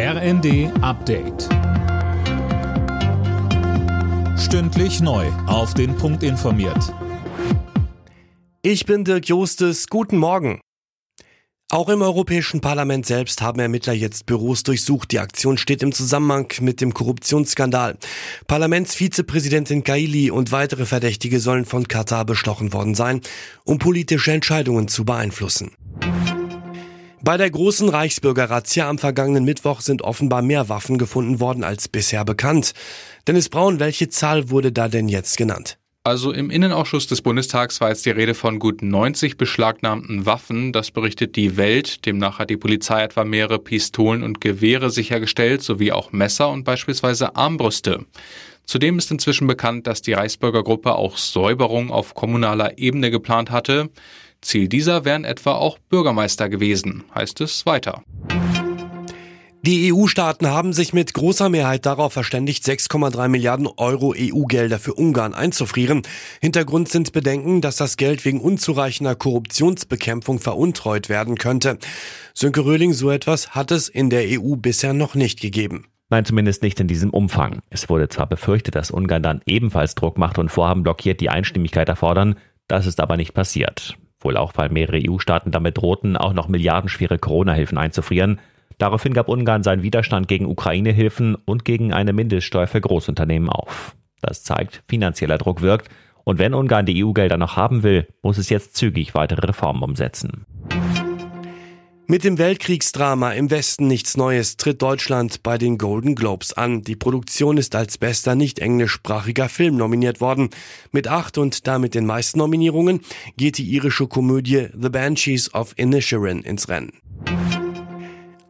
RND Update. Stündlich neu. Auf den Punkt informiert. Ich bin Dirk Jostes. Guten Morgen. Auch im Europäischen Parlament selbst haben Ermittler jetzt Büros durchsucht. Die Aktion steht im Zusammenhang mit dem Korruptionsskandal. Parlamentsvizepräsidentin Kaili und weitere Verdächtige sollen von Katar bestochen worden sein, um politische Entscheidungen zu beeinflussen. Bei der großen Reichsbürger-Razzia am vergangenen Mittwoch sind offenbar mehr Waffen gefunden worden als bisher bekannt. Dennis Braun, welche Zahl wurde da denn jetzt genannt? Also im Innenausschuss des Bundestags war jetzt die Rede von gut 90 beschlagnahmten Waffen. Das berichtet die Welt. Demnach hat die Polizei etwa mehrere Pistolen und Gewehre sichergestellt, sowie auch Messer und beispielsweise Armbrüste. Zudem ist inzwischen bekannt, dass die Reichsbürgergruppe auch Säuberung auf kommunaler Ebene geplant hatte. Ziel dieser wären etwa auch Bürgermeister gewesen, heißt es weiter. Die EU-Staaten haben sich mit großer Mehrheit darauf verständigt, 6,3 Milliarden Euro EU-Gelder für Ungarn einzufrieren. Hintergrund sind Bedenken, dass das Geld wegen unzureichender Korruptionsbekämpfung veruntreut werden könnte. Sönke Röhling, so etwas hat es in der EU bisher noch nicht gegeben. Nein, zumindest nicht in diesem Umfang. Es wurde zwar befürchtet, dass Ungarn dann ebenfalls Druck macht und Vorhaben blockiert, die Einstimmigkeit erfordern, das ist aber nicht passiert. Wohl auch, weil mehrere EU-Staaten damit drohten, auch noch milliardenschwere Corona-Hilfen einzufrieren. Daraufhin gab Ungarn seinen Widerstand gegen Ukraine-Hilfen und gegen eine Mindeststeuer für Großunternehmen auf. Das zeigt, finanzieller Druck wirkt. Und wenn Ungarn die EU-Gelder noch haben will, muss es jetzt zügig weitere Reformen umsetzen. Mit dem Weltkriegsdrama im Westen nichts Neues tritt Deutschland bei den Golden Globes an. Die Produktion ist als bester nicht englischsprachiger Film nominiert worden. Mit acht und damit den meisten Nominierungen geht die irische Komödie The Banshees of Inisherin ins Rennen.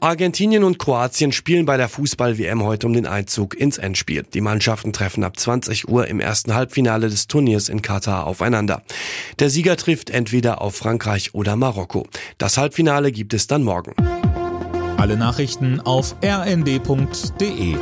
Argentinien und Kroatien spielen bei der Fußball-WM heute um den Einzug ins Endspiel. Die Mannschaften treffen ab 20 Uhr im ersten Halbfinale des Turniers in Katar aufeinander. Der Sieger trifft entweder auf Frankreich oder Marokko. Das Halbfinale gibt es dann morgen. Alle Nachrichten auf rnd.de